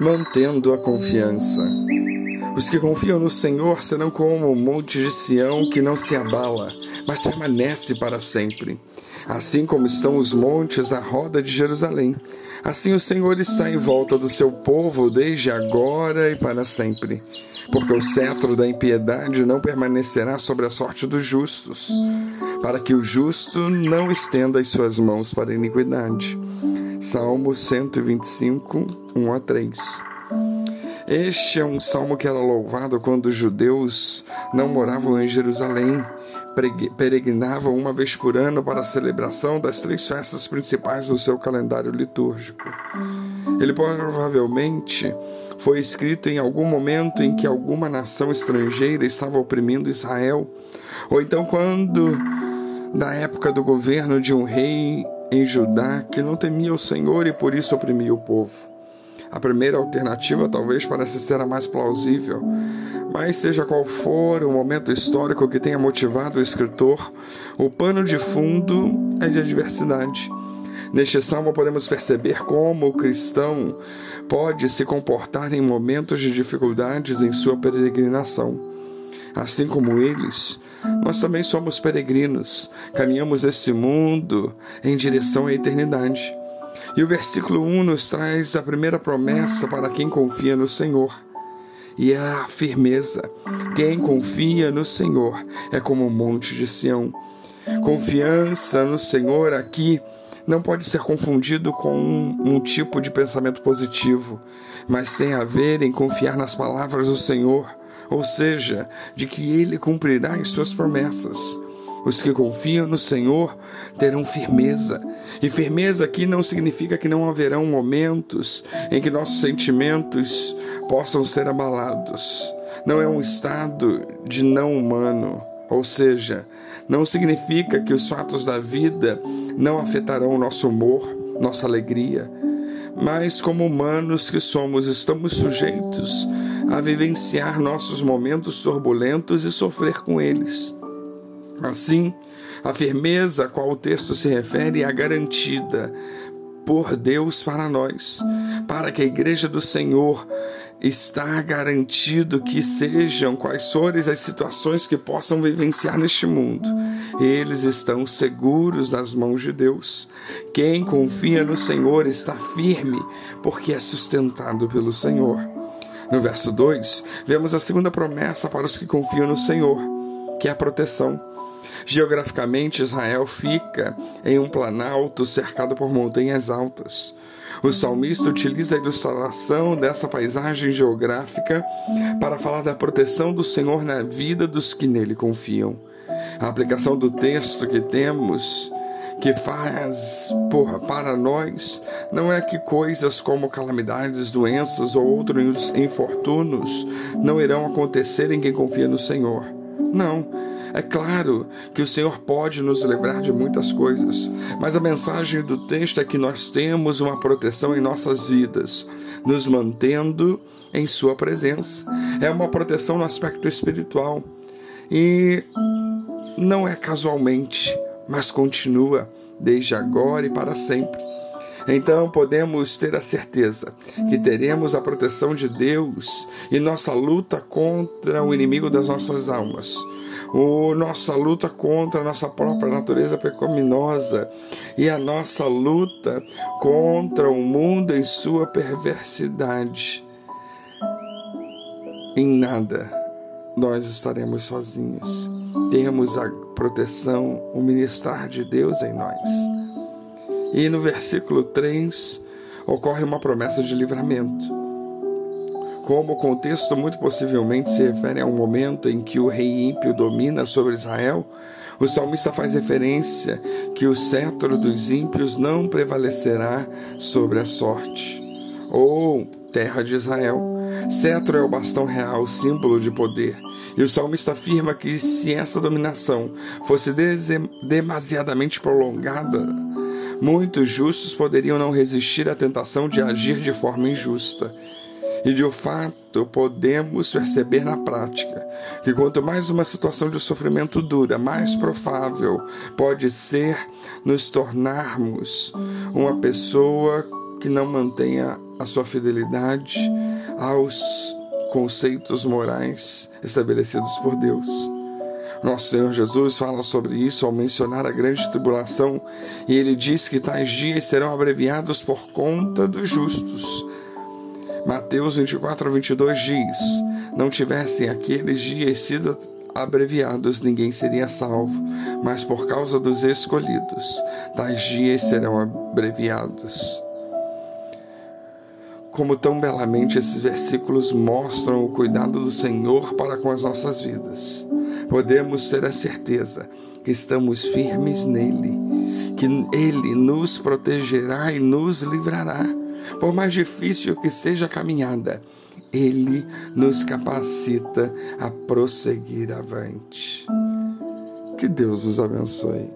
mantendo a confiança. Os que confiam no Senhor serão como o monte de Sião que não se abala, mas permanece para sempre. Assim como estão os montes à roda de Jerusalém, assim o Senhor está em volta do seu povo desde agora e para sempre. Porque o cetro da impiedade não permanecerá sobre a sorte dos justos, para que o justo não estenda as suas mãos para a iniquidade. Salmo 125, 1 a 3. Este é um salmo que era louvado quando os judeus não moravam em Jerusalém, peregrinavam uma vez por ano para a celebração das três festas principais do seu calendário litúrgico. Ele provavelmente foi escrito em algum momento em que alguma nação estrangeira estava oprimindo Israel, ou então quando, na época do governo de um rei em Judá que não temia o Senhor e por isso oprimia o povo. A primeira alternativa talvez pareça ser a mais plausível, mas seja qual for o momento histórico que tenha motivado o escritor, o pano de fundo é de adversidade. Neste salmo podemos perceber como o cristão pode se comportar em momentos de dificuldades em sua peregrinação. Assim como eles, nós também somos peregrinos, caminhamos esse mundo em direção à eternidade. E o versículo 1 nos traz a primeira promessa para quem confia no Senhor. E é a firmeza. Quem confia no Senhor é como um monte de Sião. Confiança no Senhor aqui não pode ser confundido com um, um, tipo de pensamento positivo, mas tem a ver em confiar nas palavras do Senhor, ou seja, de que Ele cumprirá as suas promessas. Os que confiam no Senhor terão firmeza. E firmeza aqui não significa que não haverão momentos em que nossos sentimentos possam ser abalados. Não é um estado de não humano, ou seja, não significa que os fatos da vida não afetarão o nosso humor, nossa alegria, mas como humanos que somos, estamos sujeitos a vivenciar nossos momentos turbulentos e sofrer com eles. Assim, a firmeza a qual o texto se refere é garantida por Deus para nós, para que a igreja do Senhor está garantido que sejam quais forem as situações que possam vivenciar neste mundo. Eles estão seguros nas mãos de Deus. Quem confia no Senhor está firme, porque é sustentado pelo Senhor. No verso 2, vemos a segunda promessa para os que confiam no Senhor, que é a proteção. Geograficamente, Israel fica em um planalto cercado por montanhas altas. O salmista utiliza a ilustração dessa paisagem geográfica para falar da proteção do Senhor na vida dos que nele confiam. A aplicação do texto que temos que faz por, para nós não é que coisas como calamidades, doenças ou outros infortúnios não irão acontecer em quem confia no Senhor. Não é claro que o Senhor pode nos livrar de muitas coisas, mas a mensagem do texto é que nós temos uma proteção em nossas vidas, nos mantendo em Sua presença. É uma proteção no aspecto espiritual e não é casualmente, mas continua desde agora e para sempre. Então podemos ter a certeza que teremos a proteção de Deus e nossa luta contra o inimigo das nossas almas o nossa luta contra a nossa própria natureza pecaminosa e a nossa luta contra o mundo em sua perversidade. Em nada nós estaremos sozinhos. Temos a proteção, o ministrar de Deus em nós. E no versículo 3 ocorre uma promessa de livramento como o contexto muito possivelmente se refere a um momento em que o rei ímpio domina sobre Israel, o salmista faz referência que o cetro dos ímpios não prevalecerá sobre a sorte, ou terra de Israel. Cetro é o bastão real, símbolo de poder. E o salmista afirma que se essa dominação fosse demasiadamente prolongada, muitos justos poderiam não resistir à tentação de agir de forma injusta. E de fato podemos perceber na prática que quanto mais uma situação de sofrimento dura, mais provável pode ser nos tornarmos uma pessoa que não mantenha a sua fidelidade aos conceitos morais estabelecidos por Deus. Nosso Senhor Jesus fala sobre isso ao mencionar a grande tribulação, e ele diz que tais dias serão abreviados por conta dos justos. Mateus 24, 22 diz: Não tivessem aqueles dias sido abreviados, ninguém seria salvo, mas por causa dos escolhidos, tais dias serão abreviados. Como tão belamente esses versículos mostram o cuidado do Senhor para com as nossas vidas podemos ter a certeza que estamos firmes nele, que ele nos protegerá e nos livrará. Por mais difícil que seja a caminhada, ele nos capacita a prosseguir avante. Que Deus os abençoe.